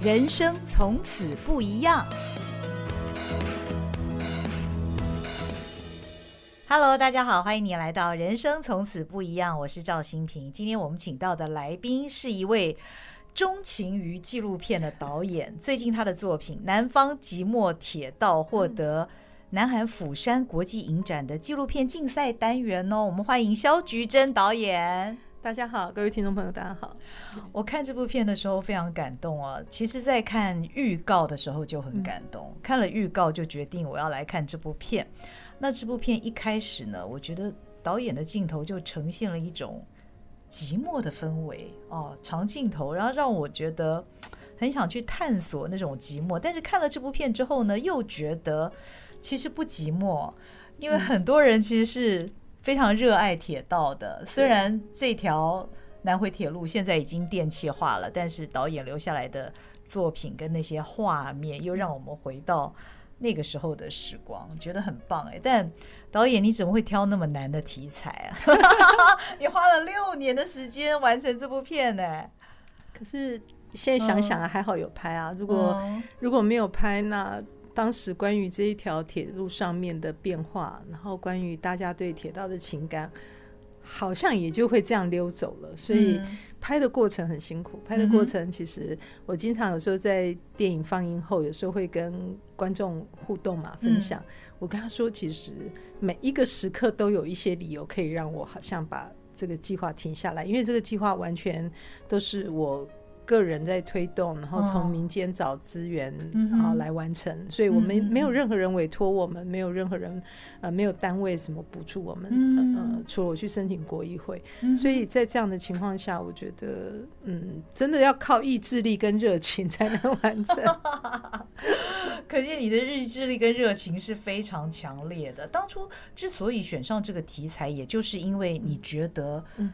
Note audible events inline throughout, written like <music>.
人生从此不一样。Hello，大家好，欢迎你来到《人生从此不一样》，我是赵新平。今天我们请到的来宾是一位钟情于纪录片的导演，<laughs> 最近他的作品《南方即墨铁道》获得南韩釜山国际影展的纪录片竞赛单元哦。我们欢迎肖菊珍导演。大家好，各位听众朋友，大家好。我看这部片的时候非常感动啊。其实，在看预告的时候就很感动，嗯、看了预告就决定我要来看这部片。那这部片一开始呢，我觉得导演的镜头就呈现了一种寂寞的氛围哦，长镜头，然后让我觉得很想去探索那种寂寞。但是看了这部片之后呢，又觉得其实不寂寞，因为很多人其实是非常热爱铁道的。虽然这条南回铁路现在已经电气化了，但是导演留下来的作品跟那些画面，又让我们回到。那个时候的时光，觉得很棒哎！但导演，你怎么会挑那么难的题材啊？<laughs> 你花了六年的时间完成这部片呢？可是现在想想啊，还好有拍啊。如果如果没有拍，那当时关于这一条铁路上面的变化，然后关于大家对铁道的情感，好像也就会这样溜走了。所以。拍的过程很辛苦，拍的过程其实我经常有时候在电影放映后，有时候会跟观众互动嘛，分享。我跟他说，其实每一个时刻都有一些理由可以让我好像把这个计划停下来，因为这个计划完全都是我。个人在推动，然后从民间找资源，然后来完成。所以我们没有任何人委托我们，没有任何人呃，没有单位什么补助我们，呃，除了我去申请国议会。所以在这样的情况下，我觉得，嗯，真的要靠意志力跟热情才能完成。<laughs> 可见你的意志力跟热情是非常强烈的。当初之所以选上这个题材，也就是因为你觉得，嗯。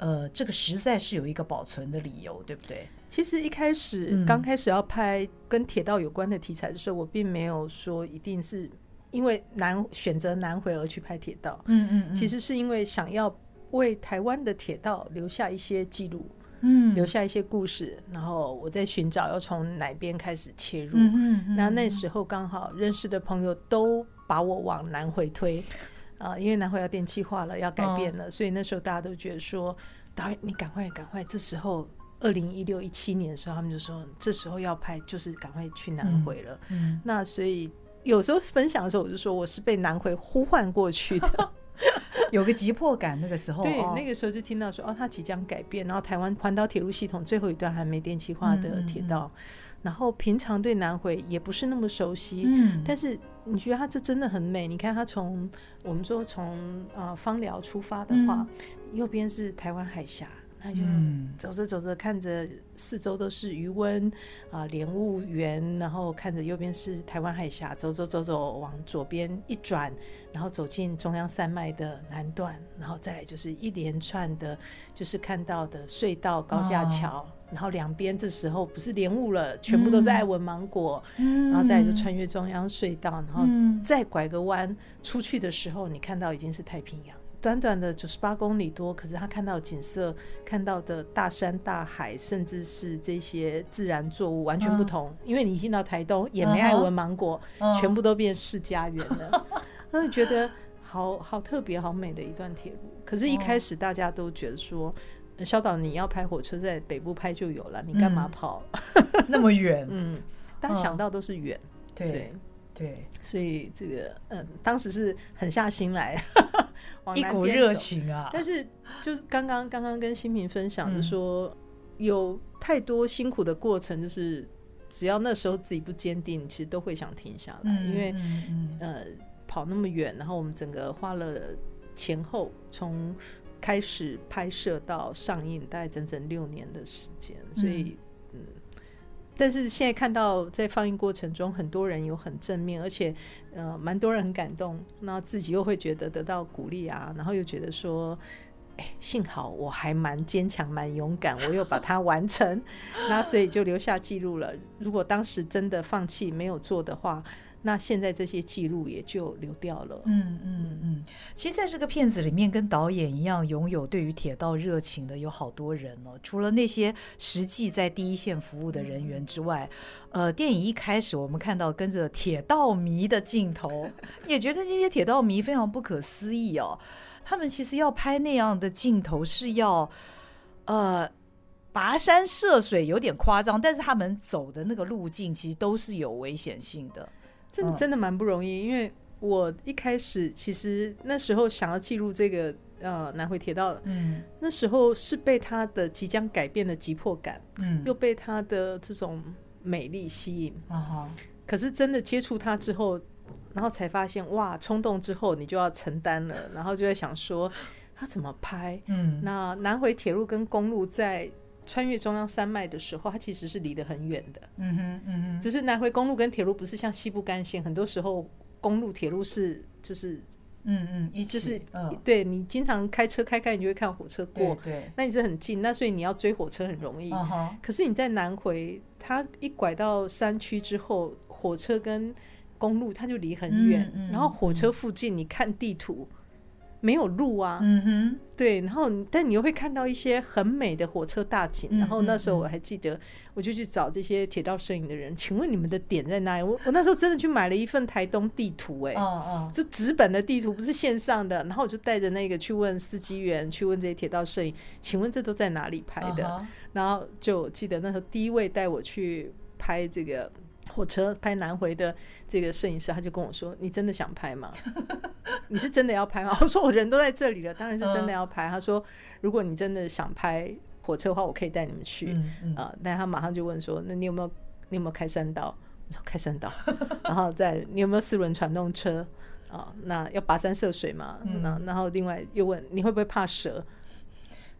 呃，这个实在是有一个保存的理由，对不对？其实一开始刚开始要拍跟铁道有关的题材的时候，嗯、我并没有说一定是因为南选择南回而去拍铁道。嗯，嗯嗯，其实是因为想要为台湾的铁道留下一些记录，嗯，留下一些故事。然后我在寻找要从哪边开始切入。嗯嗯，嗯，那那时候刚好认识的朋友都把我往南回推。啊，因为南回要电气化了，要改变了，哦、所以那时候大家都觉得说，导演你赶快赶快，这时候二零一六一七年的时候，他们就说这时候要拍，就是赶快去南回了。嗯，嗯那所以有时候分享的时候，我就说我是被南回呼唤过去的，<laughs> 有个急迫感。那个时候，对，那个时候就听到说，哦，它即将改变，然后台湾环岛铁路系统最后一段还没电气化的铁道。嗯嗯嗯然后平常对南回也不是那么熟悉，嗯，但是你觉得它这真的很美。你看它从我们说从呃芳寮出发的话，嗯、右边是台湾海峡，那就走着走着看着四周都是余温啊莲雾园，然后看着右边是台湾海峡，走走走走往左边一转，然后走进中央山脉的南段，然后再来就是一连串的，就是看到的隧道高架桥。哦然后两边这时候不是莲雾了，全部都是爱文芒果，嗯、然后再来就穿越中央隧道，然后再拐个弯出去的时候，你看到已经是太平洋。短短的九十八公里多，可是他看到景色，看到的大山大海，甚至是这些自然作物完全不同。嗯、因为你进到台东也没爱文芒果，嗯、全部都变世家园了，<laughs> 他就觉得好好特别、好美的一段铁路。可是，一开始大家都觉得说。萧导，你要拍火车在北部拍就有了，你干嘛跑、嗯、<laughs> 那么远？嗯，大家想到都是远、哦，对对，对所以这个嗯，当时是狠下心来，<laughs> 往一股热情啊！但是就刚刚刚刚跟新平分享的说，嗯、有太多辛苦的过程，就是只要那时候自己不坚定，其实都会想停下来，嗯、因为呃跑那么远，然后我们整个花了前后从。开始拍摄到上映，大概整整六年的时间，所以嗯，但是现在看到在放映过程中，很多人有很正面，而且呃，蛮多人很感动，那自己又会觉得得到鼓励啊，然后又觉得说，哎，幸好我还蛮坚强、蛮勇敢，我又把它完成，那所以就留下记录了。如果当时真的放弃没有做的话，那现在这些记录也就流掉了。嗯嗯嗯，其实在这个片子里面，跟导演一样拥有对于铁道热情的有好多人哦。除了那些实际在第一线服务的人员之外，呃，电影一开始我们看到跟着铁道迷的镜头，<laughs> 也觉得那些铁道迷非常不可思议哦。他们其实要拍那样的镜头是要，呃。跋山涉水有点夸张，但是他们走的那个路径其实都是有危险性的，真的真的蛮不容易。因为我一开始其实那时候想要记录这个呃南回铁道，嗯，那时候是被它的即将改变的急迫感，嗯，又被它的这种美丽吸引啊哈。可是真的接触它之后，然后才发现哇，冲动之后你就要承担了，然后就在想说它怎么拍？嗯，那南回铁路跟公路在穿越中央山脉的时候，它其实是离得很远的。嗯哼，嗯哼，只是南回公路跟铁路不是像西部干线，很多时候公路铁路是就是，嗯嗯，一就是，嗯，对你经常开车开开，你就会看火车过，对，对，那你是很近，那所以你要追火车很容易。Uh-huh. 可是你在南回，它一拐到山区之后，火车跟公路它就离很远，嗯嗯，然后火车附近你看地图。没有路啊，嗯哼，对，然后但你又会看到一些很美的火车大景，嗯、然后那时候我还记得，我就去找这些铁道摄影的人，请问你们的点在哪里？我我那时候真的去买了一份台东地图，哎，哦哦，就纸本的地图，不是线上的，然后我就带着那个去问司机员，去问这些铁道摄影，请问这都在哪里拍的？哦、然后就记得那时候第一位带我去拍这个。火车拍南回的这个摄影师，他就跟我说：“你真的想拍吗？<laughs> 你是真的要拍吗？” <laughs> 我说：“我人都在这里了，当然是真的要拍。”他说：“如果你真的想拍火车的话，我可以带你们去。”嗯嗯啊，但他马上就问说：“那你有没有你有没有开山道？”我说：“开山道。<laughs> ”然后再你有没有四轮传动车？啊，那要跋山涉水嘛？那然后另外又问你会不会怕蛇？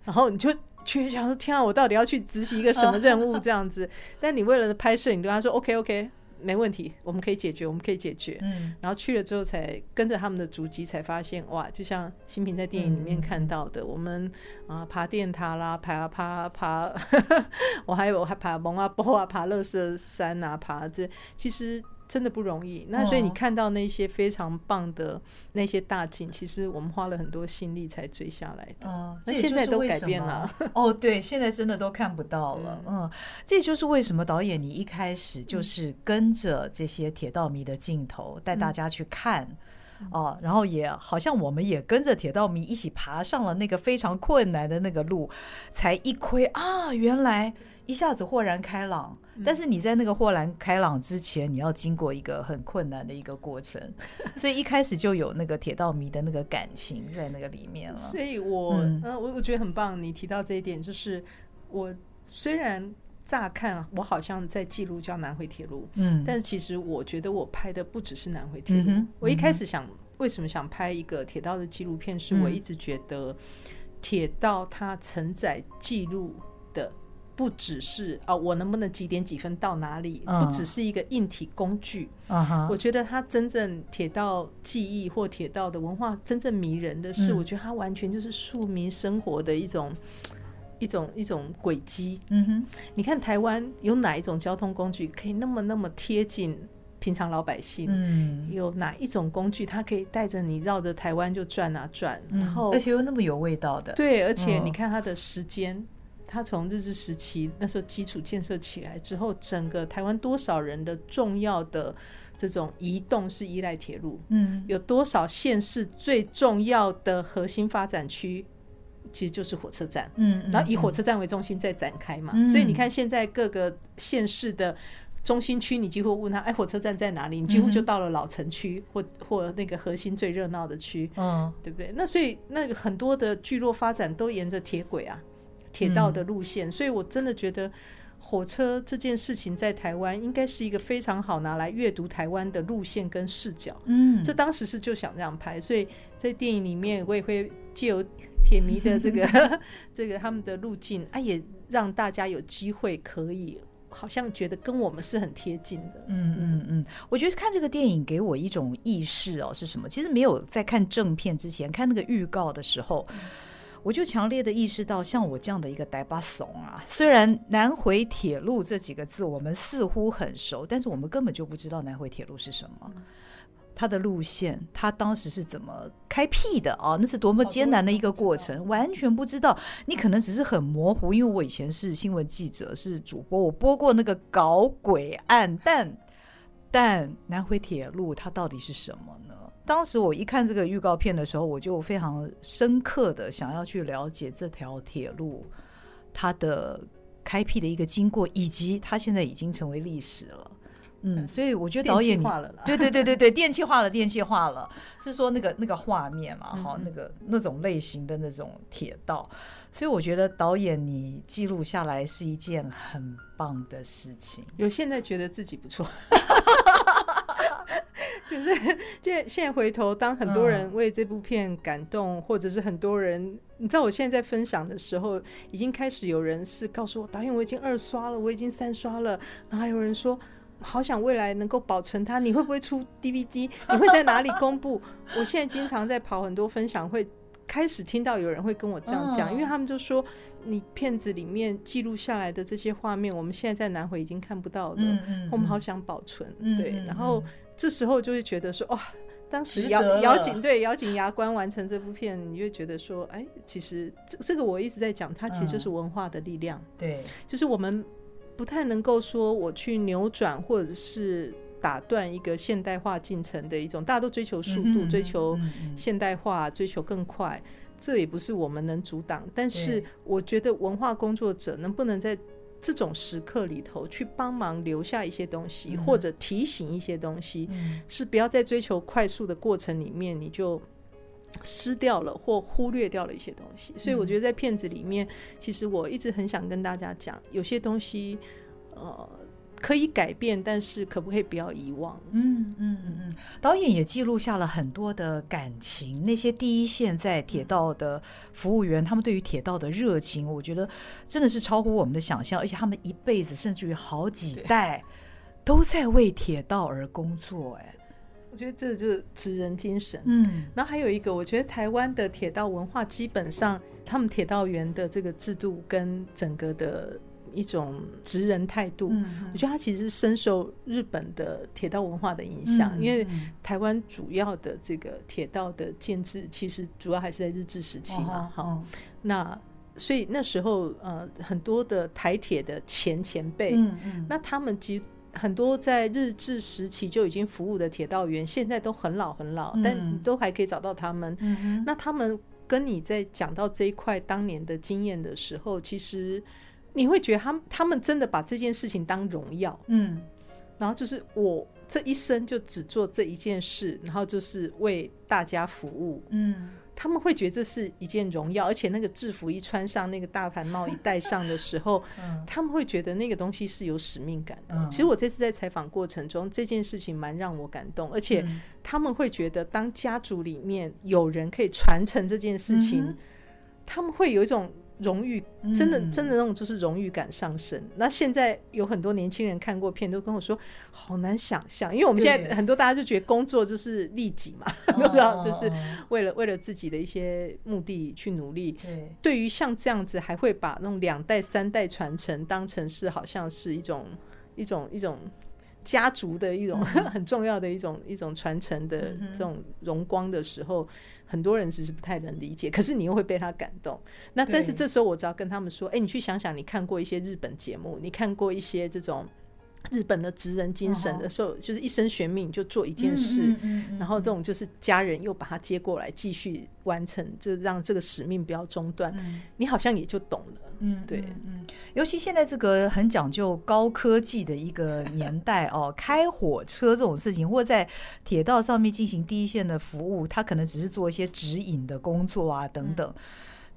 然后你就。去想说天啊，我到底要去执行一个什么任务这样子？<laughs> 但你为了拍摄，你跟他说 OK OK，没问题，我们可以解决，我们可以解决。嗯，然后去了之后，才跟着他们的足迹，才发现哇，就像新平在电影里面看到的，我们啊爬电塔啦，爬啊爬爬，<laughs> 我还有我还爬蒙阿波啊，爬乐色山啊，爬这其实。真的不容易，那所以你看到那些非常棒的那些大景，其实我们花了很多心力才追下来的。哦，那现在都改变了。哦，对，现在真的都看不到了。嗯，这就是为什么导演你一开始就是跟着这些铁道迷的镜头带大家去看哦，然后也好像我们也跟着铁道迷一起爬上了那个非常困难的那个路，才一窥啊，原来。一下子豁然开朗，但是你在那个豁然开朗之前，你要经过一个很困难的一个过程，<laughs> 所以一开始就有那个铁道迷的那个感情在那个里面了。所以我，嗯，我、呃、我觉得很棒，你提到这一点，就是我虽然乍看我好像在记录叫南回铁路，嗯，但是其实我觉得我拍的不只是南回铁路。嗯、我一开始想为什么想拍一个铁道的纪录片，是我一直觉得铁道它承载记录的。不只是啊，我能不能几点几分到哪里？不只是一个硬体工具。Uh-huh. 我觉得它真正铁道记忆或铁道的文化真正迷人的是，我觉得它完全就是庶民生活的一种一种一种轨迹。嗯哼，你看台湾有哪一种交通工具可以那么那么贴近平常老百姓？嗯，有哪一种工具它可以带着你绕着台湾就转啊转，然后而且又那么有味道的？对，而且你看它的时间。他从日治时期那时候基础建设起来之后，整个台湾多少人的重要的这种移动是依赖铁路？嗯，有多少县市最重要的核心发展区其实就是火车站？嗯，然后以火车站为中心再展开嘛。所以你看现在各个县市的中心区，你几乎问他，哎，火车站在哪里？你几乎就到了老城区或或那个核心最热闹的区，嗯，对不对？那所以那很多的聚落发展都沿着铁轨啊。铁道的路线，所以我真的觉得火车这件事情在台湾应该是一个非常好拿来阅读台湾的路线跟视角。嗯，这当时是就想这样拍，所以在电影里面我也会借由铁迷的这个 <laughs> 这个他们的路径，啊，也让大家有机会可以好像觉得跟我们是很贴近的。嗯嗯嗯，我觉得看这个电影给我一种意识哦，是什么？其实没有在看正片之前看那个预告的时候。我就强烈的意识到，像我这样的一个呆巴怂啊，虽然南回铁路这几个字我们似乎很熟，但是我们根本就不知道南回铁路是什么，它的路线，它当时是怎么开辟的啊？那是多么艰难的一个过程，完全不知道。你可能只是很模糊，因为我以前是新闻记者，是主播，我播过那个搞鬼案，但但南回铁路它到底是什么呢？当时我一看这个预告片的时候，我就非常深刻的想要去了解这条铁路它的开辟的一个经过，以及它现在已经成为历史了。嗯，所以我觉得导演，<laughs> 对对对对对，电气化了，电气化了，是说那个那个画面嘛，哈，那个那种类型的那种铁道。所以我觉得导演你记录下来是一件很棒的事情。有现在觉得自己不错。就是，现现在回头，当很多人为这部片感动，嗯、或者是很多人，你知道，我现在在分享的时候，已经开始有人是告诉我，导演，我已经二刷了，我已经三刷了，然后还有人说，好想未来能够保存它，你会不会出 DVD？你会在哪里公布？我现在经常在跑很多分享会，开始听到有人会跟我这样讲，嗯、因为他们就说，你片子里面记录下来的这些画面，我们现在在南回已经看不到了，嗯嗯、我们好想保存，嗯、对，然后。这时候就会觉得说，哇，当时咬咬紧对咬紧牙关完成这部片，你就会觉得说，哎，其实这这个我一直在讲，它其实就是文化的力量。嗯、对，就是我们不太能够说我去扭转或者是打断一个现代化进程的一种，大家都追求速度，追求现代化，追求更快，这也不是我们能阻挡。但是我觉得文化工作者能不能在这种时刻里头，去帮忙留下一些东西，或者提醒一些东西，是不要在追求快速的过程里面，你就失掉了或忽略掉了一些东西。所以我觉得在片子里面，其实我一直很想跟大家讲，有些东西，呃。可以改变，但是可不可以不要遗忘？嗯嗯嗯嗯，导演也记录下了很多的感情，那些第一线在铁道的服务员，他们对于铁道的热情，我觉得真的是超乎我们的想象，而且他们一辈子甚至于好几代都在为铁道而工作。哎，我觉得这就是职人精神。嗯，然后还有一个，我觉得台湾的铁道文化基本上，他们铁道员的这个制度跟整个的。一种职人态度，我觉得他其实深受日本的铁道文化的影响，因为台湾主要的这个铁道的建制，其实主要还是在日治时期嘛。好，那所以那时候呃，很多的台铁的前前辈，那他们其很多在日治时期就已经服务的铁道员，现在都很老很老，但都还可以找到他们。那他们跟你在讲到这一块当年的经验的时候，其实。你会觉得他们他们真的把这件事情当荣耀，嗯，然后就是我这一生就只做这一件事，然后就是为大家服务，嗯，他们会觉得这是一件荣耀，而且那个制服一穿上，那个大盘帽一戴上的时候，嗯，他们会觉得那个东西是有使命感的。嗯，其实我这次在采访过程中，这件事情蛮让我感动，而且他们会觉得当家族里面有人可以传承这件事情，嗯，他们会有一种。荣誉真的真的那种就是荣誉感上升。嗯、那现在有很多年轻人看过片，都跟我说好难想象，因为我们现在很多大家就觉得工作就是利己嘛，<laughs> 不知道就是为了为了自己的一些目的去努力。对，对于像这样子还会把那种两代三代传承当成是好像是一种一种一种。家族的一种 <laughs> 很重要的一种一种传承的这种荣光的时候，很多人其实不太能理解，可是你又会被他感动。那但是这时候我只要跟他们说，哎，你去想想，你看过一些日本节目，你看过一些这种。日本的职人精神的时候，就是一生悬命就做一件事，然后这种就是家人又把他接过来继续完成，就让这个使命不要中断。你好像也就懂了，嗯，对，嗯，尤其现在这个很讲究高科技的一个年代哦，<laughs> 开火车这种事情，或在铁道上面进行第一线的服务，他可能只是做一些指引的工作啊，等等。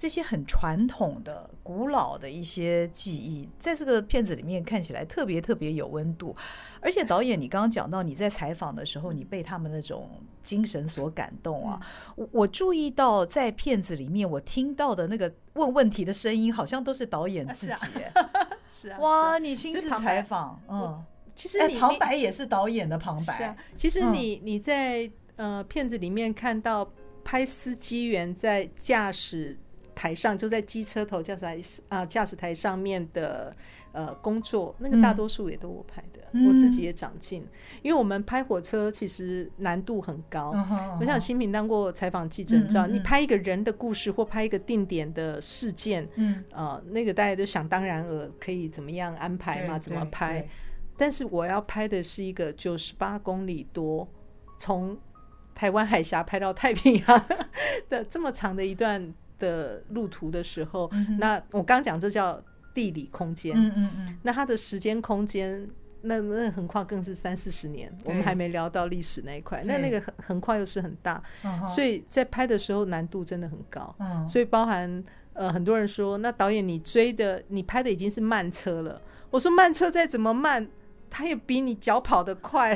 这些很传统的、古老的一些记忆，在这个片子里面看起来特别特别有温度。而且导演，你刚刚讲到你在采访的时候，你被他们那种精神所感动啊。我我注意到在片子里面，我听到的那个问问题的声音，好像都是导演自己。是啊，哇，你亲自采访，嗯，其实你旁白也是导演的旁白。其实你你在呃片子里面看到拍司机员在驾驶。台上，就在机车头驾驶台啊驾驶台上面的呃工作，那个大多数也都我拍的，嗯、我自己也长进。因为我们拍火车其实难度很高，嗯、我想新平当过采访记者，你知道，你拍一个人的故事或拍一个定点的事件，嗯呃，那个大家都想当然尔可以怎么样安排嘛，怎么拍？但是我要拍的是一个九十八公里多，从台湾海峡拍到太平洋的这么长的一段。的路途的时候，嗯、那我刚刚讲这叫地理空间，嗯嗯嗯，那它的时间空间，那那横跨更是三四十年，我们还没聊到历史那一块，那那个横横跨又是很大，所以在拍的时候难度真的很高，嗯、所以包含呃很多人说，那导演你追的你拍的已经是慢车了，我说慢车再怎么慢。它也比你脚跑得快，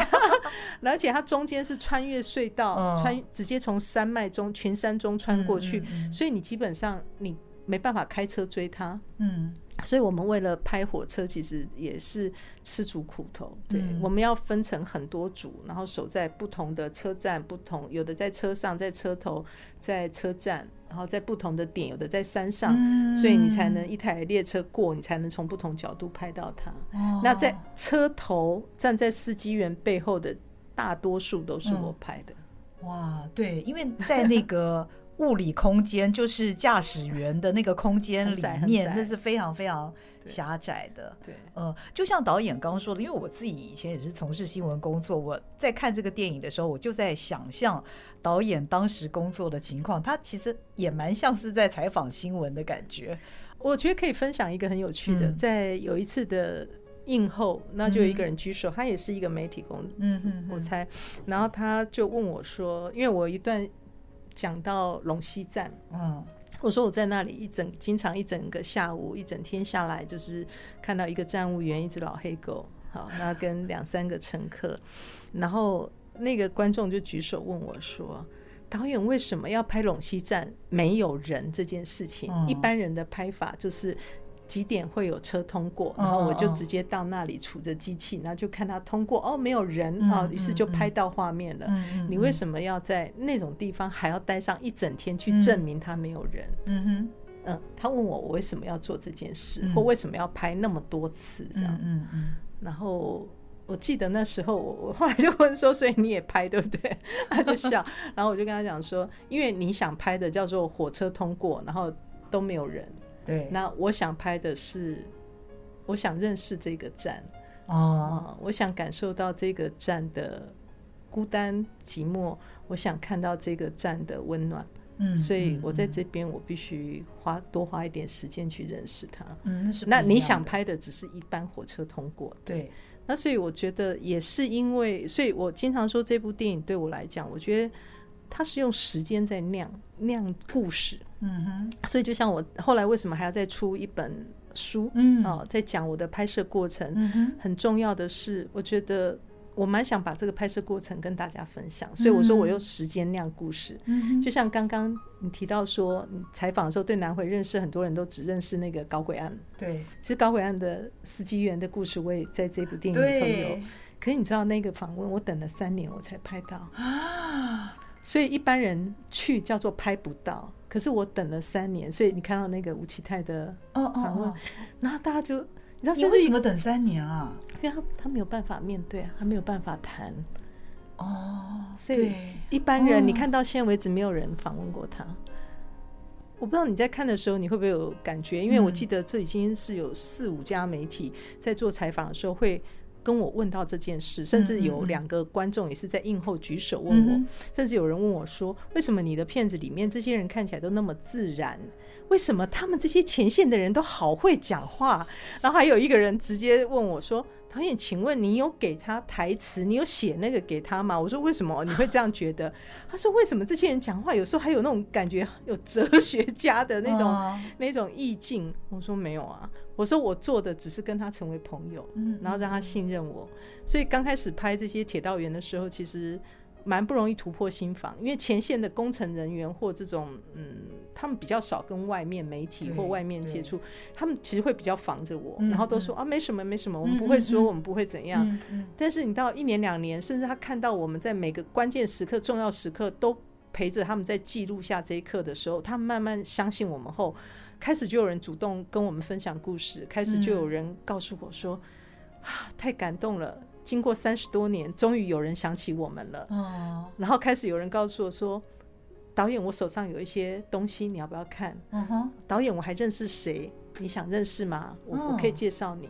<laughs> 而且它中间是穿越隧道，哦、穿直接从山脉中群山中穿过去，嗯嗯嗯、所以你基本上你没办法开车追它。嗯，所以我们为了拍火车，其实也是吃足苦头。对，嗯、我们要分成很多组，然后守在不同的车站，不同有的在车上，在车头，在车站。然后在不同的点，有的在山上，嗯、所以你才能一台列车过，你才能从不同角度拍到它。哦、那在车头站在司机员背后的大多数都是我拍的。嗯、哇，对，因为在那个物理空间，就是驾驶员的那个空间里面，那是非常非常狭窄的。对，呃，就像导演刚刚说的，因为我自己以前也是从事新闻工作，我在看这个电影的时候，我就在想象。导演当时工作的情况，他其实也蛮像是在采访新闻的感觉。我觉得可以分享一个很有趣的，嗯、在有一次的映后，那就有一个人举手，嗯、他也是一个媒体工，嗯哼哼，我猜，然后他就问我说：“因为我一段讲到陇西站，嗯，我说我在那里一整，经常一整个下午，一整天下来，就是看到一个站务员，一只老黑狗，好，那跟两三个乘客，然后。”那个观众就举手问我说：“导演为什么要拍陇西站没有人这件事情？一般人的拍法就是几点会有车通过，然后我就直接到那里杵着机器，然后就看他通过。哦，没有人啊，于是就拍到画面了。你为什么要在那种地方还要待上一整天去证明他没有人？嗯哼，嗯，他问我我为什么要做这件事，或为什么要拍那么多次这样？嗯嗯，然后。我记得那时候，我我后来就问说，所以你也拍对不对？<laughs> 他就笑，然后我就跟他讲说，因为你想拍的叫做火车通过，然后都没有人。对，那我想拍的是，我想认识这个站哦、嗯，我想感受到这个站的孤单寂寞，我想看到这个站的温暖。嗯，所以我在这边，我必须花多花一点时间去认识它。嗯，那你想拍的只是一班火车通过，对。对那所以我觉得也是因为，所以我经常说这部电影对我来讲，我觉得它是用时间在酿酿故事。嗯哼。所以就像我后来为什么还要再出一本书，嗯，哦，在讲我的拍摄过程。很重要的是，我觉得。我蛮想把这个拍摄过程跟大家分享，所以我说我用时间酿故事。嗯，就像刚刚你提到说，你采访的时候对南回认识很多人都只认识那个搞鬼案。对，其实搞鬼案的司机员的故事我也在这部电影里头有。可是你知道那个访问我等了三年我才拍到啊，所以一般人去叫做拍不到，可是我等了三年，所以你看到那个吴启泰的访问，然后大家就。你知道是为什么等三年啊？因为他他没有办法面对啊，他没有办法谈哦，所以一般人你看到现在为止没有人访问过他。我不知道你在看的时候你会不会有感觉？因为我记得这已经是有四五家媒体在做采访的时候会跟我问到这件事，甚至有两个观众也是在映后举手问我，甚至有人问我说：“为什么你的片子里面这些人看起来都那么自然？”为什么他们这些前线的人都好会讲话？然后还有一个人直接问我说：“导演，请问你有给他台词？你有写那个给他吗？”我说：“为什么你会这样觉得？”他说：“为什么这些人讲话有时候还有那种感觉，有哲学家的那种那种意境？”我说：“没有啊，我说我做的只是跟他成为朋友，嗯然后让他信任我。所以刚开始拍这些铁道员的时候，其实。”蛮不容易突破心防，因为前线的工程人员或这种，嗯，他们比较少跟外面媒体或外面接触，他们其实会比较防着我，嗯、然后都说、嗯、啊，没什么，没什么，我们不会说，嗯、我们不会怎样。嗯、但是你到一年两年，甚至他看到我们在每个关键时刻、重要时刻都陪着他们在记录下这一刻的时候，他们慢慢相信我们后，开始就有人主动跟我们分享故事，开始就有人告诉我说：“嗯、啊，太感动了！经过三十多年，终于有人想起我们了。”哦，然后开始有人告诉我说：“导演，我手上有一些东西，你要不要看？”嗯哼，导演，我还认识谁？你想认识吗？我我可以介绍你。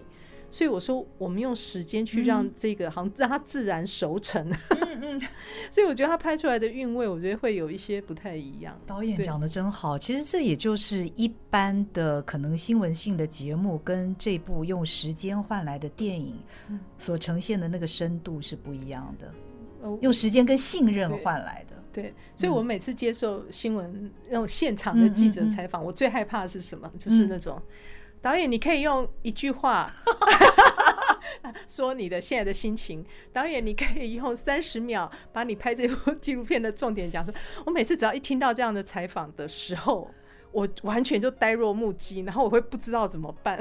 所以我说，我们用时间去让这个，好像让它自然熟成。嗯嗯。<laughs> 所以我觉得他拍出来的韵味，我觉得会有一些不太一样。导演讲的真好，其实这也就是一般的可能新闻性的节目，跟这部用时间换来的电影所呈现的那个深度是不一样的。用时间跟信任换来的。对，所以我每次接受新闻那种现场的记者采访，我最害怕的是什么？就是那种。导演，你可以用一句话说你的现在的心情。导演，你可以用三十秒把你拍这部纪录片的重点讲出。我每次只要一听到这样的采访的时候，我完全就呆若木鸡，然后我会不知道怎么办。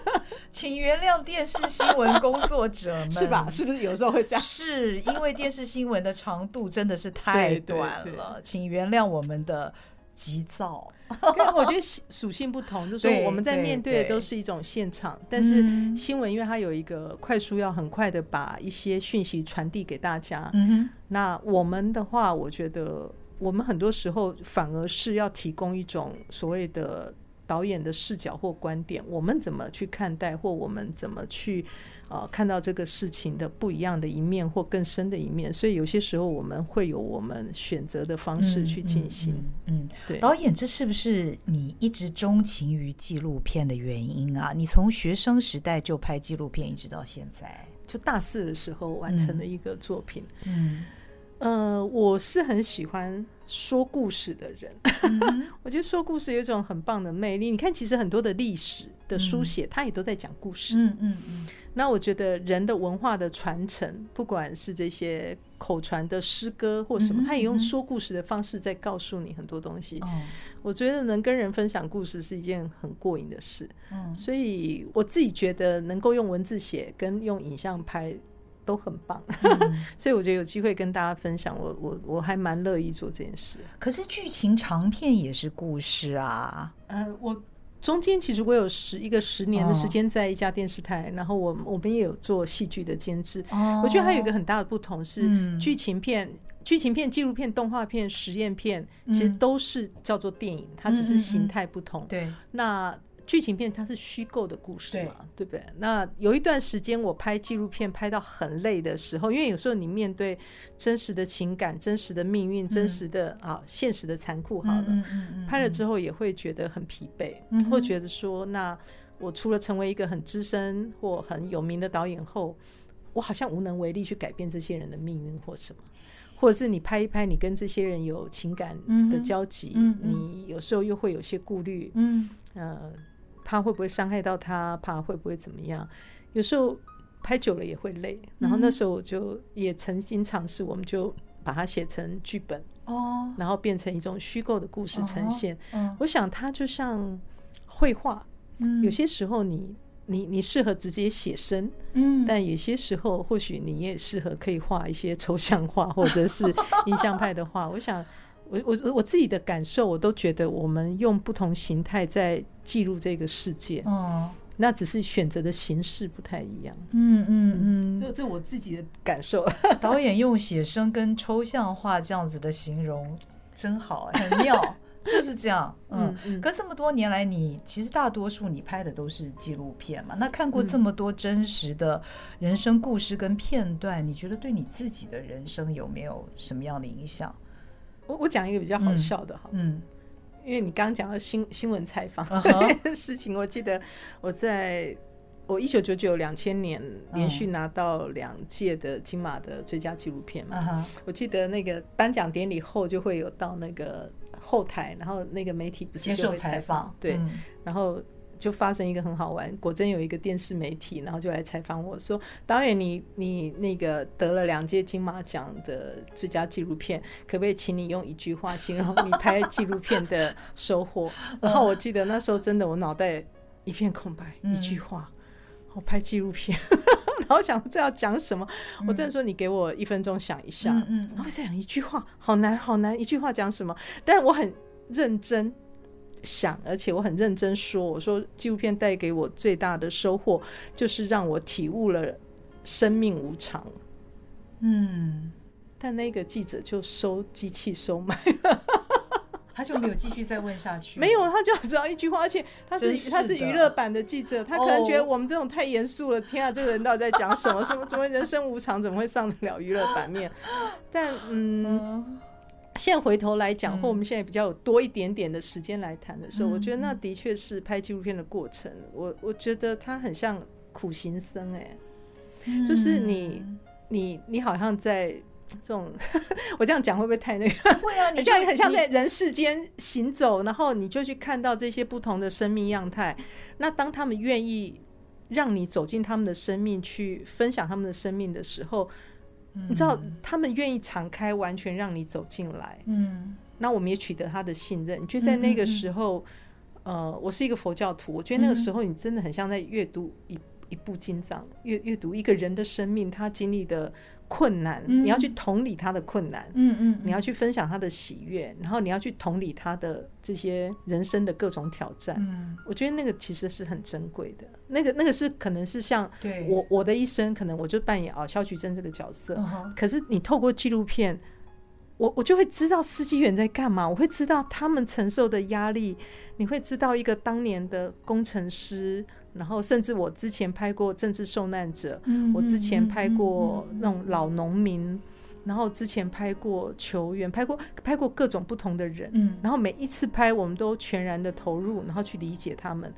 <laughs> 请原谅电视新闻工作者们，<laughs> 是吧？是不是有时候会这样？是因为电视新闻的长度真的是太短了，请原谅我们的。急躁，<laughs> 我觉得属性不同，就是说我们在面对的都是一种现场，但是新闻因为它有一个快速，要很快的把一些讯息传递给大家。那我们的话，我觉得我们很多时候反而是要提供一种所谓的导演的视角或观点，我们怎么去看待，或我们怎么去。呃，看到这个事情的不一样的一面或更深的一面，所以有些时候我们会有我们选择的方式去进行。嗯，嗯，嗯，对。导演，这是不是你一直钟情于纪录片的原因啊？你从学生时代就拍纪录片，一直到现在，就大四的时候完成了一个作品。嗯，嗯呃，我是很喜欢说故事的人。<laughs> 嗯、我觉得说故事有一种很棒的魅力。你看，其实很多的历史的书写，它也都在讲故事。嗯嗯嗯。嗯那我觉得人的文化的传承，不管是这些口传的诗歌或什么，他也用说故事的方式在告诉你很多东西。我觉得能跟人分享故事是一件很过瘾的事。嗯所以我自己觉得能够用文字写跟用影像拍都很棒。<laughs> 所以我觉得有机会跟大家分享，我我我还蛮乐意做这件事。可是剧情长片也是故事啊。呃，我。中间其实我有十一个十年的时间在一家电视台，然后我我们也有做戏剧的监制。我觉得还有一个很大的不同是，剧情片、剧情片、纪录片、动画片、实验片，其实都是叫做电影，它只是形态不同。对，那。剧情片它是虚构的故事嘛，对，不对？那有一段时间我拍纪录片拍到很累的时候，因为有时候你面对真实的情感、真实的命运、真实的啊现实的残酷，好了，嗯嗯嗯、拍了之后也会觉得很疲惫，嗯、会觉得说，那我除了成为一个很资深或很有名的导演后，我好像无能为力去改变这些人的命运或什么，或者是你拍一拍，你跟这些人有情感的交集，嗯嗯、你有时候又会有些顾虑，嗯。呃。怕会不会伤害到他？怕会不会怎么样？有时候拍久了也会累。然后那时候我就也曾经尝试，我们就把它写成剧本哦，然后变成一种虚构的故事呈现。我想它就像绘画，有些时候你你你适合直接写生，嗯，但有些时候或许你也适合可以画一些抽象画或者是 <laughs> 印象派的画。我想。我我我自己的感受，我都觉得我们用不同形态在记录这个世界，哦，那只是选择的形式不太一样。嗯嗯嗯，这这我自己的感受。<laughs> 导演用写生跟抽象画这样子的形容，真好，很妙，就是这样。嗯嗯，可这么多年来，你其实大多数你拍的都是纪录片嘛？那看过这么多真实的人生故事跟片段，你觉得对你自己的人生有没有什么样的影响？我我讲一个比较好笑的哈，嗯，因为你刚刚讲到新新闻采访 <laughs> 这件事情，我记得我在我一九九九两千年连续拿到两届的金马的最佳纪录片嘛，我记得那个颁奖典礼后就会有到那个后台，然后那个媒体不是接受采访，对，然后。就发生一个很好玩，果真有一个电视媒体，然后就来采访我说：“导演，你你那个得了两届金马奖的最佳纪录片，可不可以请你用一句话形容你拍纪录片的收获？” <laughs> 然后我记得那时候真的我脑袋一片空白，一句话，我拍纪录片。<laughs> 然后想这要讲什么，我真的说你给我一分钟想一下，嗯，然后再讲一句话，好难好难，一句话讲什么？但我很认真想，而且我很认真说，我说纪录片带给我最大的收获就是让我体悟了生命无常。嗯，但那个记者就收机器收麦了。他就没有继续再问下去，<laughs> 没有，他就只要一句话，而且他是，是他是娱乐版的记者，他可能觉得我们这种太严肃了。Oh. 天啊，这个人到底在讲什么？什么？怎么人生无常？怎么会上得了娱乐版面？<laughs> 但嗯，现在回头来讲，或我们现在比较有多一点点的时间来谈的时候，嗯、我觉得那的确是拍纪录片的过程。我我觉得他很像苦行僧，哎，就是你你你好像在。这种 <laughs> 我这样讲会不会太那个？会啊，你像很像在人世间行走，然后你就去看到这些不同的生命样态。那当他们愿意让你走进他们的生命，去分享他们的生命的时候，你知道他们愿意敞开，完全让你走进来。嗯，那我们也取得他的信任。就在那个时候，呃，我是一个佛教徒，我觉得那个时候你真的很像在阅读一一部经藏，阅阅读一个人的生命，他经历的。困难，你要去同理他的困难，嗯嗯，你要去分享他的喜悦，然后你要去同理他的这些人生的各种挑战。嗯，我觉得那个其实是很珍贵的，那个那个是可能是像我我的一生，可能我就扮演啊萧菊珍这个角色，可是你透过纪录片，我我就会知道司机员在干嘛，我会知道他们承受的压力，你会知道一个当年的工程师。然后，甚至我之前拍过政治受难者，嗯、我之前拍过那种老农民，嗯、然后之前拍过球员，拍过拍过各种不同的人，嗯、然后每一次拍，我们都全然的投入，然后去理解他们。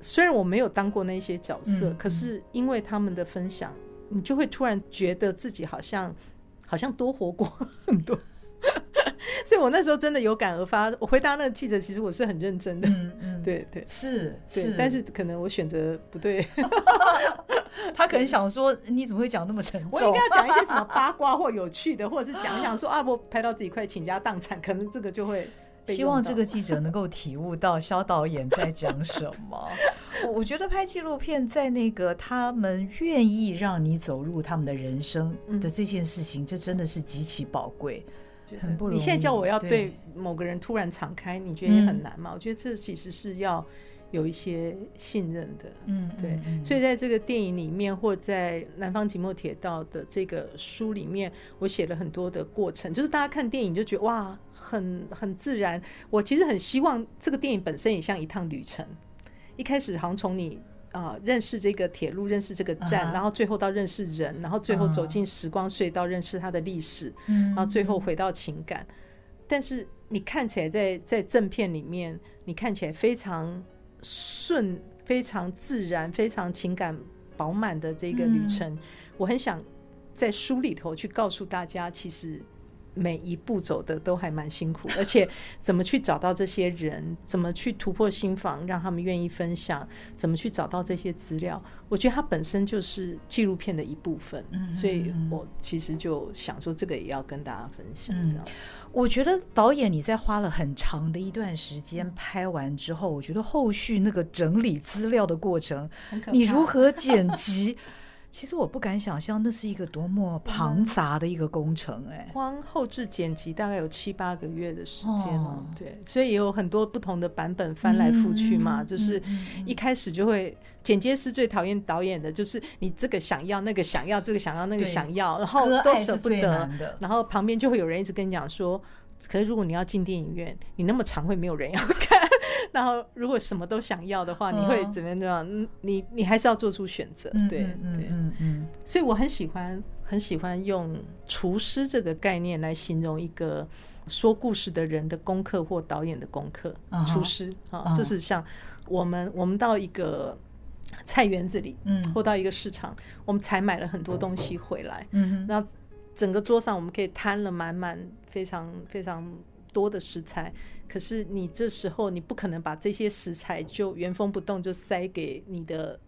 虽然我没有当过那些角色，嗯、可是因为他们的分享，你就会突然觉得自己好像好像多活过很多。<laughs> 所以我那时候真的有感而发，我回答那个记者，其实我是很认真的，嗯嗯，对对是，对，是，但是可能我选择不对，<laughs> 他可能想说你怎么会讲那么沉重？我应该要讲一些什么八卦或有趣的，或者是讲一讲说啊，我拍到自己快倾家荡产，可能这个就会希望这个记者能够体悟到肖导演在讲什么。我觉得拍纪录片在那个他们愿意让你走入他们的人生的这件事情，这真的是极其宝贵。很不容易。你现在叫我要对某个人突然敞开，你觉得也很难吗？我觉得这其实是要有一些信任的。嗯，对。所以在这个电影里面，或在《南方寂寞铁道》的这个书里面，我写了很多的过程，就是大家看电影就觉得哇，很很自然。我其实很希望这个电影本身也像一趟旅程，一开始好像从你。啊，认识这个铁路，认识这个站，uh huh. 然后最后到认识人，然后最后走进时光隧道，认识它的历史，uh huh. 然后最后回到情感。但是你看起来在在正片里面，你看起来非常顺、非常自然、非常情感饱满的这个旅程，uh. 我很想在书里头去告诉大家，其实。每一步走的都还蛮辛苦，<laughs> 而且怎么去找到这些人，怎么去突破心房，让他们愿意分享，怎么去找到这些资料，我觉得它本身就是纪录片的一部分。嗯，所以我其实就想说，这个也要跟大家分享。这样，我觉得导演你在花了很长的一段时间拍完之后，我觉得后续那个整理资料的过程，你如何剪辑？<laughs> 其实我不敢想象，那是一个多么庞杂的一个工程哎、欸！光后置剪辑大概有七八个月的时间哦，对，所以也有很多不同的版本翻来覆去嘛。嗯、就是一开始就会，剪接师最讨厌导演的就是你这个想要，那个想要，这个想要，那个想要，然后都舍不得，然后旁边就会有人一直跟你讲说，可是如果你要进电影院，你那么长会没有人要看。然后，如果什么都想要的话，你会怎么样？你你还是要做出选择，对对。嗯嗯。所以我很喜欢很喜欢用厨师这个概念来形容一个说故事的人的功课或导演的功课。厨师啊，就是像我们我们到一个菜园子里，嗯，或到一个市场，我们采买了很多东西回来，嗯，那整个桌上我们可以摊了满满非常非常多的食材。可是你这时候你不可能把这些食材就原封不动就塞给你的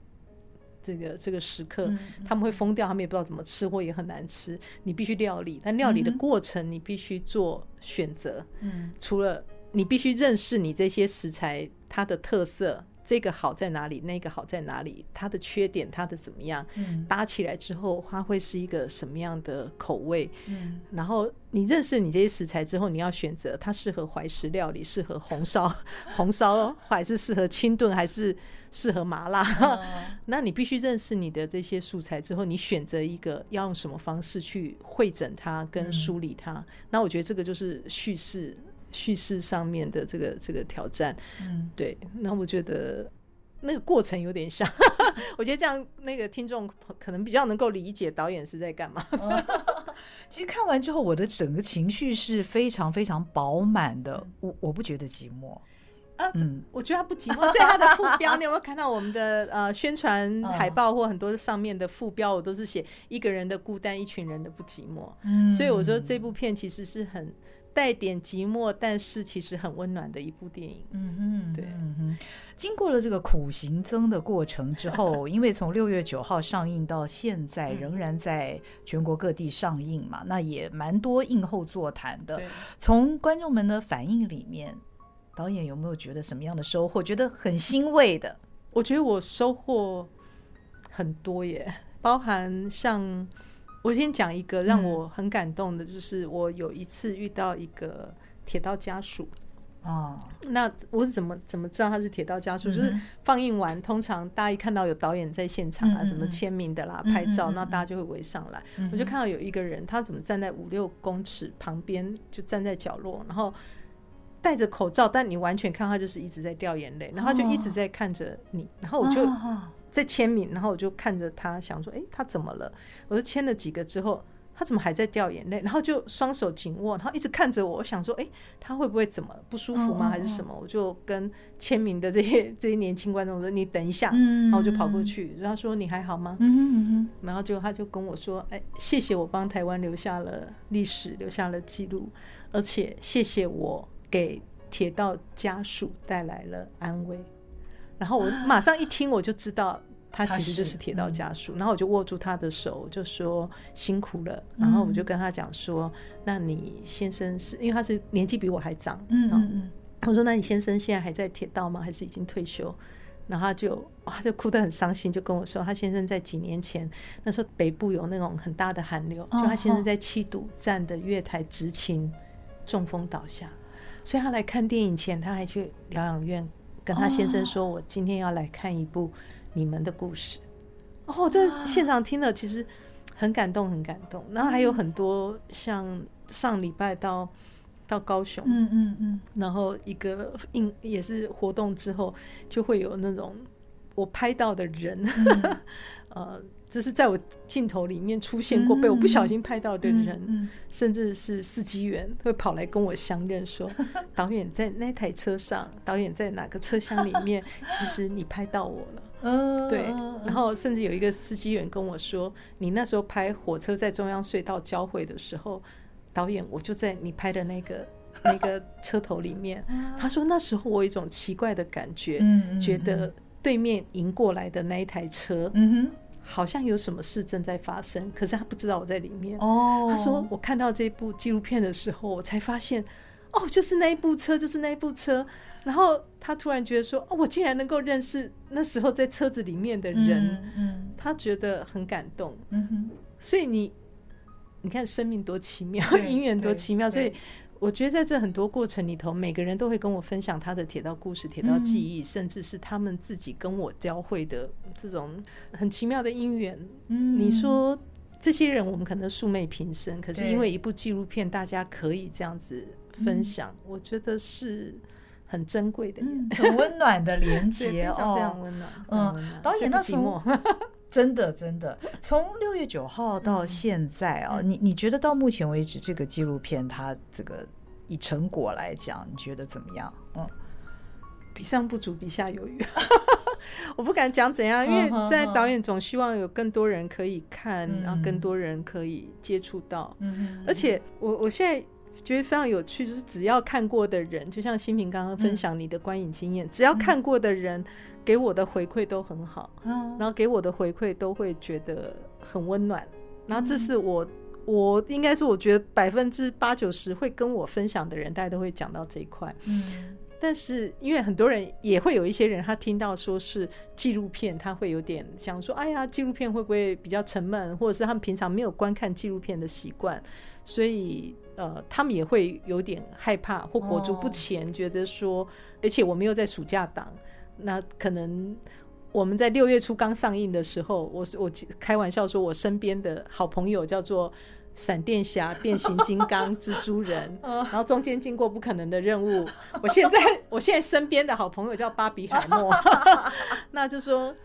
这个这个食客，嗯、他们会疯掉，他们也不知道怎么吃，或也很难吃。你必须料理，但料理的过程你必须做选择。嗯，除了你必须认识你这些食材它的特色，这个好在哪里，那个好在哪里，它的缺点，它的怎么样，嗯，搭起来之后，它会是一个什么样的口味，嗯，然后你认识你这些食材之后，你要选择它适合怀石料理，适合红烧，<laughs> 红烧还是适合清炖，还是适合麻辣？嗯、<laughs> 那你必须认识你的这些素材之后，你选择一个要用什么方式去会诊它跟梳理它。嗯、那我觉得这个就是叙事。叙事上面的这个这个挑战，嗯，对，那我觉得那个过程有点像，<laughs> 我觉得这样那个听众可能比较能够理解导演是在干嘛。<laughs> <laughs> 其实看完之后，我的整个情绪是非常非常饱满的，我我不觉得寂寞，嗯，我觉得他不寂寞，所以他的副标，你有没有看到我们的呃宣传海报或很多上面的副标，我都是写一个人的孤单，一群人的不寂寞，嗯，所以我说这部片其实是很。带点寂寞，但是其实很温暖的一部电影。嗯哼，对，嗯哼。经过了这个苦行僧的过程之后，<laughs> 因为从六月九号上映到现在，仍然在全国各地上映嘛，那也蛮多映后座谈的。从观众们的反应里面，导演有没有觉得什么样的收获？觉得很欣慰的？我觉得我收获很多耶，包含像。我先讲一个让我很感动的，就是我有一次遇到一个铁道家属。啊，那我是怎么怎么知道他是铁道家属？就是放映完，通常大家一看到有导演在现场啊，什么签名的啦、拍照，那大家就会围上来。我就看到有一个人，他怎么站在五六公尺旁边，就站在角落，然后戴着口罩，但你完全看他就是一直在掉眼泪，然后就一直在看着你，然后我就。在签名，然后我就看着他，想说：“哎，他怎么了？”我就签了几个之后，他怎么还在掉眼泪？然后就双手紧握，然后一直看着我。我想说：“哎，他会不会怎么不舒服吗？还是什么？”我就跟签名的这些 <laughs> 这些年轻观众说：“你等一下。”然后我就跑过去，然后说：“你还好吗？”然后就他就跟我说：“哎，谢谢我帮台湾留下了历史，留下了记录，而且谢谢我给铁道家属带来了安慰。”然后我马上一听，我就知道他其实就是铁道家属。然后我就握住他的手，就说辛苦了。然后我就跟他讲说：“那你先生是因为他是年纪比我还长。”嗯嗯。我说：“那你先生现在还在铁道吗？还是已经退休？”然后他就哇，就哭得很伤心，就跟我说：“他先生在几年前，那时候北部有那种很大的寒流，就他先生在七堵站的月台执勤，中风倒下。所以他来看电影前，他还去疗养院。”跟他先生说：“我今天要来看一部你们的故事。”哦，这现场听了其实很感动，很感动。然后还有很多像上礼拜到到高雄，嗯嗯嗯，然后一个应也是活动之后，就会有那种我拍到的人，<laughs> 呃。就是在我镜头里面出现过被我不小心拍到的人，甚至是司机员会跑来跟我相认，说 <laughs> 导演在那台车上，导演在哪个车厢里面，<laughs> 其实你拍到我了。对。然后甚至有一个司机员跟我说，你那时候拍火车在中央隧道交汇的时候，导演我就在你拍的那个 <laughs> 那个车头里面。他说那时候我有一种奇怪的感觉，觉得对面迎过来的那一台车，好像有什么事正在发生，可是他不知道我在里面。哦，他说我看到这部纪录片的时候，我才发现，哦，就是那一部车，就是那一部车。然后他突然觉得说，哦，我竟然能够认识那时候在车子里面的人，嗯，嗯，他觉得很感动。嗯哼，所以你，你看生命多奇妙，<laughs> 姻缘多奇妙，所以。我觉得在这很多过程里头，每个人都会跟我分享他的铁道故事、铁道记忆，甚至是他们自己跟我交汇的这种很奇妙的因缘。嗯，你说这些人我们可能素昧平生，可是因为一部纪录片，大家可以这样子分享，我觉得是很珍贵的，很温暖的连 <laughs> 接，非常非常温暖。嗯，导演那时候。真的，真的，从六月九号到现在啊，嗯、你你觉得到目前为止这个纪录片它这个以成果来讲，你觉得怎么样？嗯，比上不足，比下有余。<laughs> 我不敢讲怎样，因为在导演总希望有更多人可以看，嗯、然后更多人可以接触到。嗯，而且我我现在觉得非常有趣，就是只要看过的人，就像新平刚刚分享你的观影经验，嗯、只要看过的人。给我的回馈都很好，然后给我的回馈都会觉得很温暖，然后这是我我应该是我觉得百分之八九十会跟我分享的人，大家都会讲到这一块。嗯，但是因为很多人也会有一些人，他听到说是纪录片，他会有点想说，哎呀，纪录片会不会比较沉闷，或者是他们平常没有观看纪录片的习惯，所以呃，他们也会有点害怕或裹足不前，觉得说，而且我们又在暑假档，那可能我们在六月初刚上映的时候，我我开玩笑说，我身边的好朋友叫做。闪电侠、变形金刚、蜘蛛人，<laughs> 然后中间经过不可能的任务。我现在，我现在身边的好朋友叫巴比海默，<laughs> 那就说。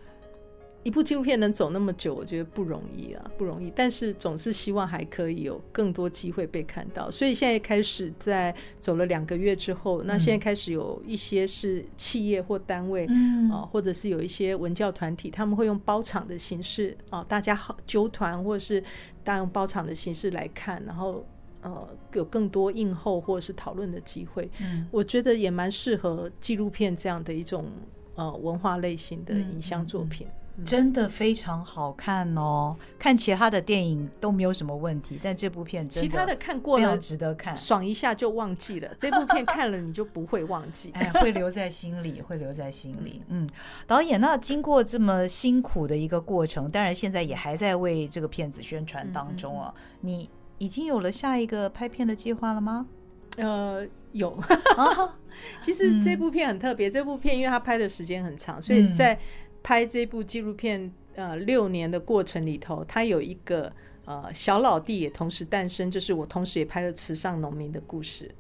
一部纪录片能走那么久，我觉得不容易啊，不容易。但是总是希望还可以有更多机会被看到。所以现在开始在走了两个月之后，那现在开始有一些是企业或单位，嗯啊，或者是有一些文教团体，他们会用包场的形式啊，大家好纠团，或者是大家用包场的形式来看，然后呃有更多映后或者是讨论的机会。嗯，我觉得也蛮适合纪录片这样的一种呃文化类型的影像作品。嗯嗯真的非常好看哦！看其他的电影都没有什么问题，但这部片真的其他的看过了，值得看，爽一下就忘记了。这部片看了你就不会忘记，<laughs> 哎，会留在心里，会留在心里。嗯，导演，那经过这么辛苦的一个过程，当然现在也还在为这个片子宣传当中啊。你已经有了下一个拍片的计划了吗？呃，有。<laughs> 其实这部片很特别，这部片因为它拍的时间很长，所以在。拍这部纪录片，呃，六年的过程里头，他有一个呃小老弟也同时诞生，就是我同时也拍了池上农民的故事。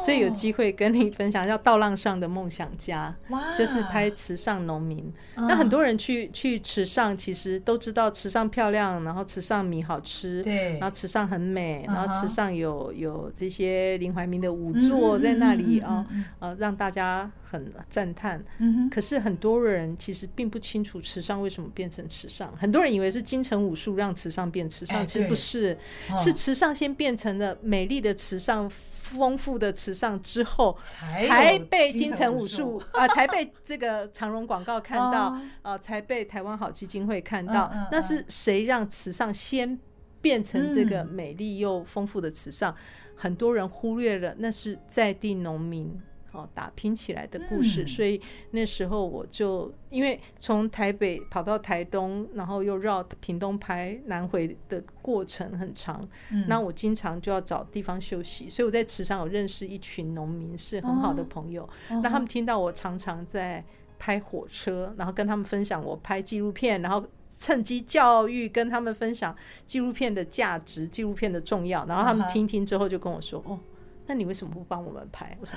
所以有机会跟你分享，叫《稻浪上的梦想家》，就是拍池上农民。那很多人去去池上，其实都知道池上漂亮，然后池上米好吃，对，然后池上很美，然后池上有有这些林怀民的舞作在那里啊，呃，让大家很赞叹。嗯，可是很多人其实并不清楚池上为什么变成池上，很多人以为是金城武术让池上变池上，其实不是，是池上先变成了美丽的池上。丰富的池上之后，才被金城武术啊，才被这个长荣广告看到啊，才被台湾好基金会看到。那是谁让池上先变成这个美丽又丰富的池上？很多人忽略了，那是在地农民。哦，打拼起来的故事，嗯、所以那时候我就因为从台北跑到台东，然后又绕屏东拍南回的过程很长，嗯、那我经常就要找地方休息，所以我在池上有认识一群农民，是很好的朋友。那、哦、他们听到我常常在拍火车，然后跟他们分享我拍纪录片，然后趁机教育跟他们分享纪录片的价值、纪录片的重要，然后他们听听之后就跟我说：“哦。”那你为什么不帮我们拍？我说，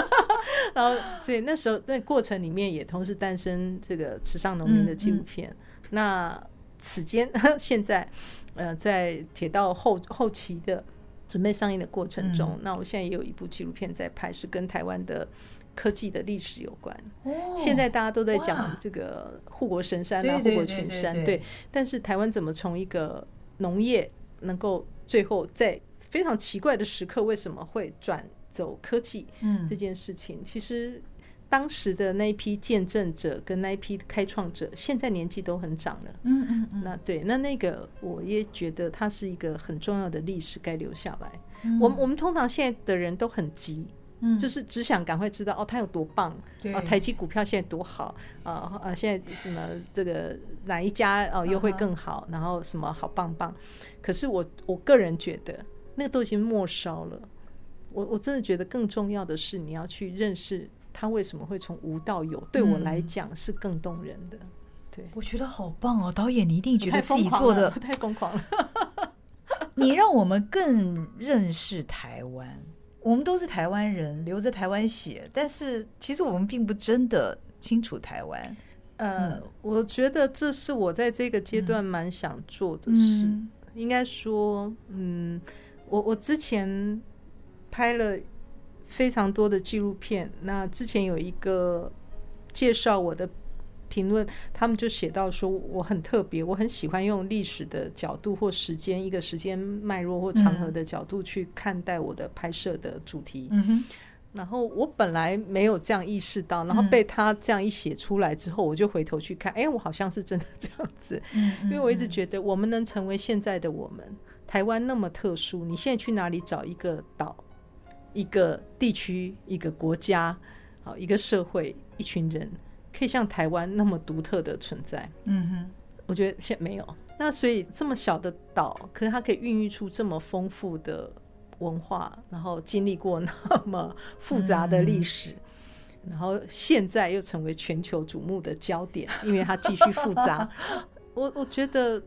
<laughs> 然后所以那时候在过程里面也同时诞生这个池上农民的纪录片。嗯嗯、那此间 <laughs> 现在呃在铁道后后期的准备上映的过程中，嗯、那我现在也有一部纪录片在拍，是跟台湾的科技的历史有关。哦、现在大家都在讲这个护国神山啊，护国群山，对。但是台湾怎么从一个农业能够最后在非常奇怪的时刻，为什么会转走科技？嗯，这件事情，其实当时的那一批见证者跟那一批开创者，现在年纪都很长了。嗯嗯嗯。那对，那那个我也觉得它是一个很重要的历史，该留下来。嗯、我们我们通常现在的人都很急，嗯，就是只想赶快知道哦，它有多棒，对啊，台积股票现在多好啊啊，现在什么这个哪一家哦又会更好，然后什么好棒棒。可是我我个人觉得。那个都已经末梢了，我我真的觉得更重要的是你要去认识它为什么会从无到有，对我来讲是更动人的。对，我觉得好棒哦，导演你一定觉得自己做的太疯狂了。<laughs> 你让我们更认识台湾，我们都是台湾人，流着台湾血，但是其实我们并不真的清楚台湾。呃，嗯、我觉得这是我在这个阶段蛮想做的事，嗯、应该说，嗯。我我之前拍了非常多的纪录片，那之前有一个介绍我的评论，他们就写到说我很特别，我很喜欢用历史的角度或时间一个时间脉络或长河的角度去看待我的拍摄的主题。嗯哼，然后我本来没有这样意识到，然后被他这样一写出来之后，我就回头去看，哎，我好像是真的这样子，<laughs> 因为我一直觉得我们能成为现在的我们。台湾那么特殊，你现在去哪里找一个岛、一个地区、一个国家好一个社会一群人可以像台湾那么独特的存在。嗯哼，我觉得现没有。那所以这么小的岛，可是它可以孕育出这么丰富的文化，然后经历过那么复杂的历史，嗯、然后现在又成为全球瞩目的焦点，因为它继续复杂。<laughs> 我我觉得。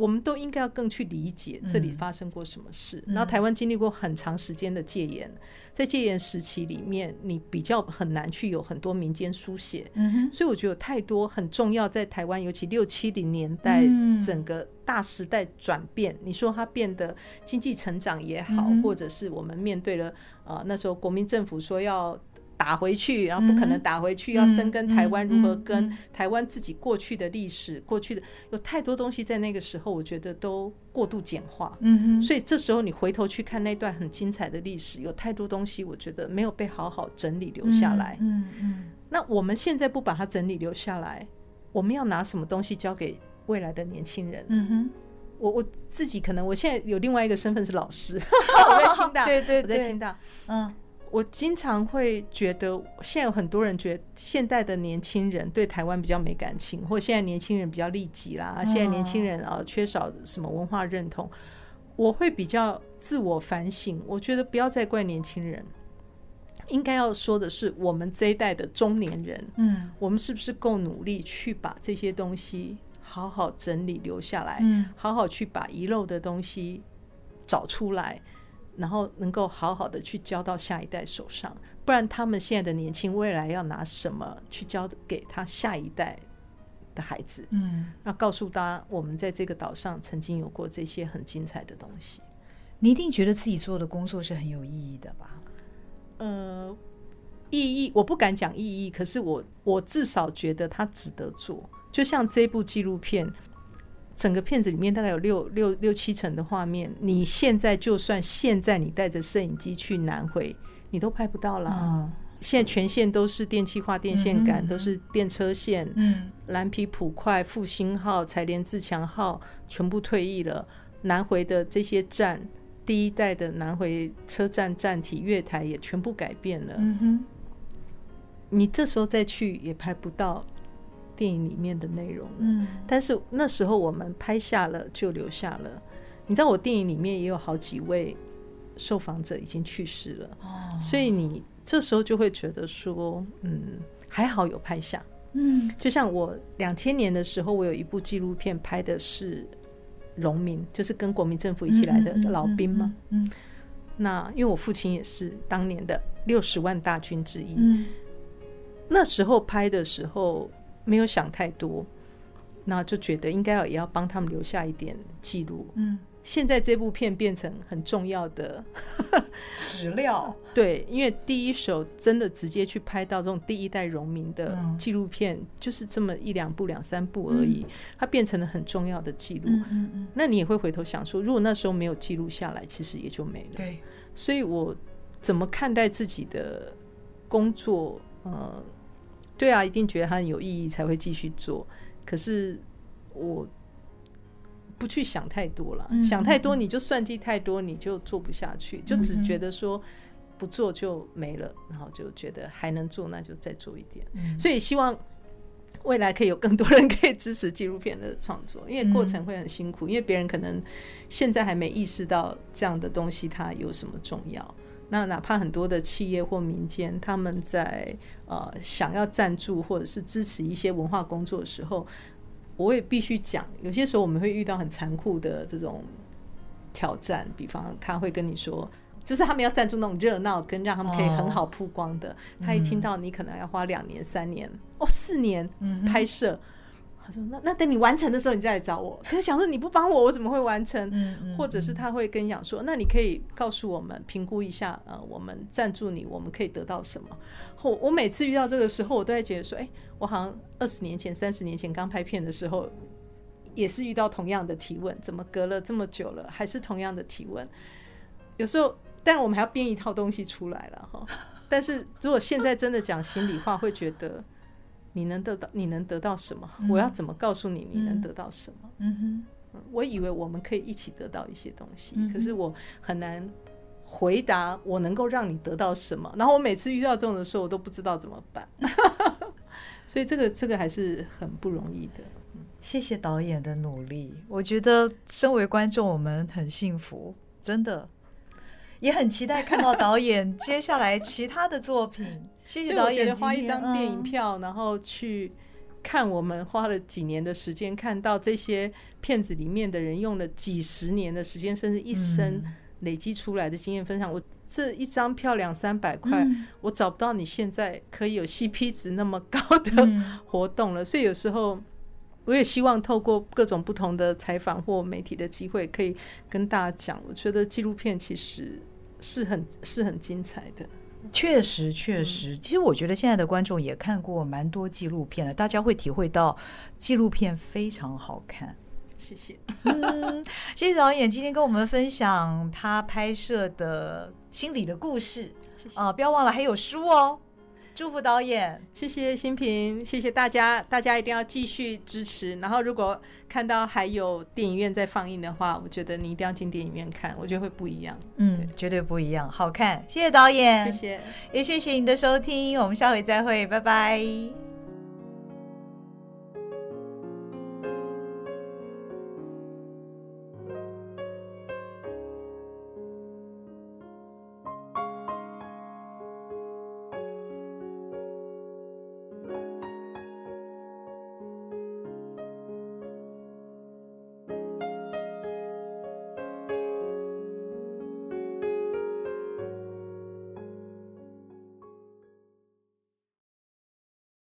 我们都应该要更去理解这里发生过什么事。嗯、然后台湾经历过很长时间的戒严，在戒严时期里面，你比较很难去有很多民间书写。所以我觉得有太多很重要，在台湾尤其六七零年代整个大时代转变，嗯、你说它变得经济成长也好，嗯、或者是我们面对了呃那时候国民政府说要。打回去，然后不可能打回去。嗯、要深耕台湾，如何跟台湾自己过去的历史、嗯、过去的有太多东西，在那个时候，我觉得都过度简化。嗯哼，所以这时候你回头去看那段很精彩的历史，有太多东西，我觉得没有被好好整理留下来。嗯那我们现在不把它整理留下来，我们要拿什么东西交给未来的年轻人？嗯哼，我我自己可能我现在有另外一个身份是老师，<laughs> 我在清大，<laughs> 对，对对，我在清大，嗯。我经常会觉得，现在有很多人觉得现代的年轻人对台湾比较没感情，或现在年轻人比较利己啦，现在年轻人啊缺少什么文化认同。我会比较自我反省，我觉得不要再怪年轻人，应该要说的是我们这一代的中年人，嗯，我们是不是够努力去把这些东西好好整理留下来，嗯，好好去把遗漏的东西找出来。然后能够好好的去交到下一代手上，不然他们现在的年轻未来要拿什么去交给他下一代的孩子？嗯，那告诉大家，我们在这个岛上曾经有过这些很精彩的东西。你一定觉得自己做的工作是很有意义的吧？呃，意义我不敢讲意义，可是我我至少觉得它值得做。就像这部纪录片。整个片子里面大概有六六六七成的画面，你现在就算现在你带着摄影机去南回，你都拍不到了。嗯、现在全线都是电气化电线杆，嗯、都是电车线。嗯，蓝皮普快、复兴号、采莲自强号全部退役了。南回的这些站，第一代的南回车站站体、月台也全部改变了。嗯哼，你这时候再去也拍不到。电影里面的内容，嗯，但是那时候我们拍下了就留下了。你知道，我电影里面也有好几位受访者已经去世了，哦，所以你这时候就会觉得说，嗯，还好有拍下，嗯，就像我两千年的时候，我有一部纪录片拍的是农民，就是跟国民政府一起来的老兵嘛，嗯，那因为我父亲也是当年的六十万大军之一，嗯，那时候拍的时候。没有想太多，那就觉得应该要也要帮他们留下一点记录。嗯，现在这部片变成很重要的 <laughs> 史料。对，因为第一手真的直接去拍到这种第一代农民的纪录片，嗯、就是这么一两部、两三部而已，嗯、它变成了很重要的记录。嗯嗯嗯，那你也会回头想说，如果那时候没有记录下来，其实也就没了。对，所以我怎么看待自己的工作？呃。对啊，一定觉得它很有意义才会继续做。可是我不去想太多了，嗯、想太多你就算计太多，你就做不下去，嗯、就只觉得说不做就没了，然后就觉得还能做，那就再做一点。嗯、所以希望未来可以有更多人可以支持纪录片的创作，<laughs> 因为过程会很辛苦，嗯、因为别人可能现在还没意识到这样的东西它有什么重要。那哪怕很多的企业或民间，他们在呃想要赞助或者是支持一些文化工作的时候，我也必须讲，有些时候我们会遇到很残酷的这种挑战。比方他会跟你说，就是他们要赞助那种热闹跟让他们可以很好曝光的，他一听到你可能要花两年、三年、哦四年拍摄。那那等你完成的时候，你再来找我。可是想说你不帮我，我怎么会完成？嗯嗯、或者是他会跟你讲说，那你可以告诉我们评估一下，呃，我们赞助你，我们可以得到什么？我我每次遇到这个时候，我都在觉得说，哎、欸，我好像二十年前、三十年前刚拍片的时候，也是遇到同样的提问，怎么隔了这么久了，还是同样的提问？有时候，当然我们还要编一套东西出来了哈。<laughs> 但是如果现在真的讲心里话，会觉得。你能得到，你能得到什么？我要怎么告诉你，你能得到什么？嗯哼，我以为我们可以一起得到一些东西，可是我很难回答我能够让你得到什么。然后我每次遇到这种的时候，我都不知道怎么办。<laughs> 所以这个这个还是很不容易的。谢谢导演的努力，我觉得身为观众我们很幸福，真的也很期待看到导演接下来其他的作品。谢谢导演，花一张电影票，然后去看我们花了几年的时间，看到这些片子里面的人用了几十年的时间，甚至一生累积出来的经验分享。我这一张票两三百块，我找不到你现在可以有 CP 值那么高的活动了，所以有时候。我也希望透过各种不同的采访或媒体的机会，可以跟大家讲，我觉得纪录片其实是很是很精彩的。确实，确实，其实我觉得现在的观众也看过蛮多纪录片了，大家会体会到纪录片非常好看。谢谢，嗯，谢谢导演今天跟我们分享他拍摄的心理的故事。啊、呃，不要忘了还有书哦。祝福导演，谢谢新平，谢谢大家，大家一定要继续支持。然后，如果看到还有电影院在放映的话，我觉得你一定要进电影院看，我觉得会不一样。嗯，绝对不一样，好看。谢谢导演，谢谢，也谢谢你的收听，我们下回再会，拜拜。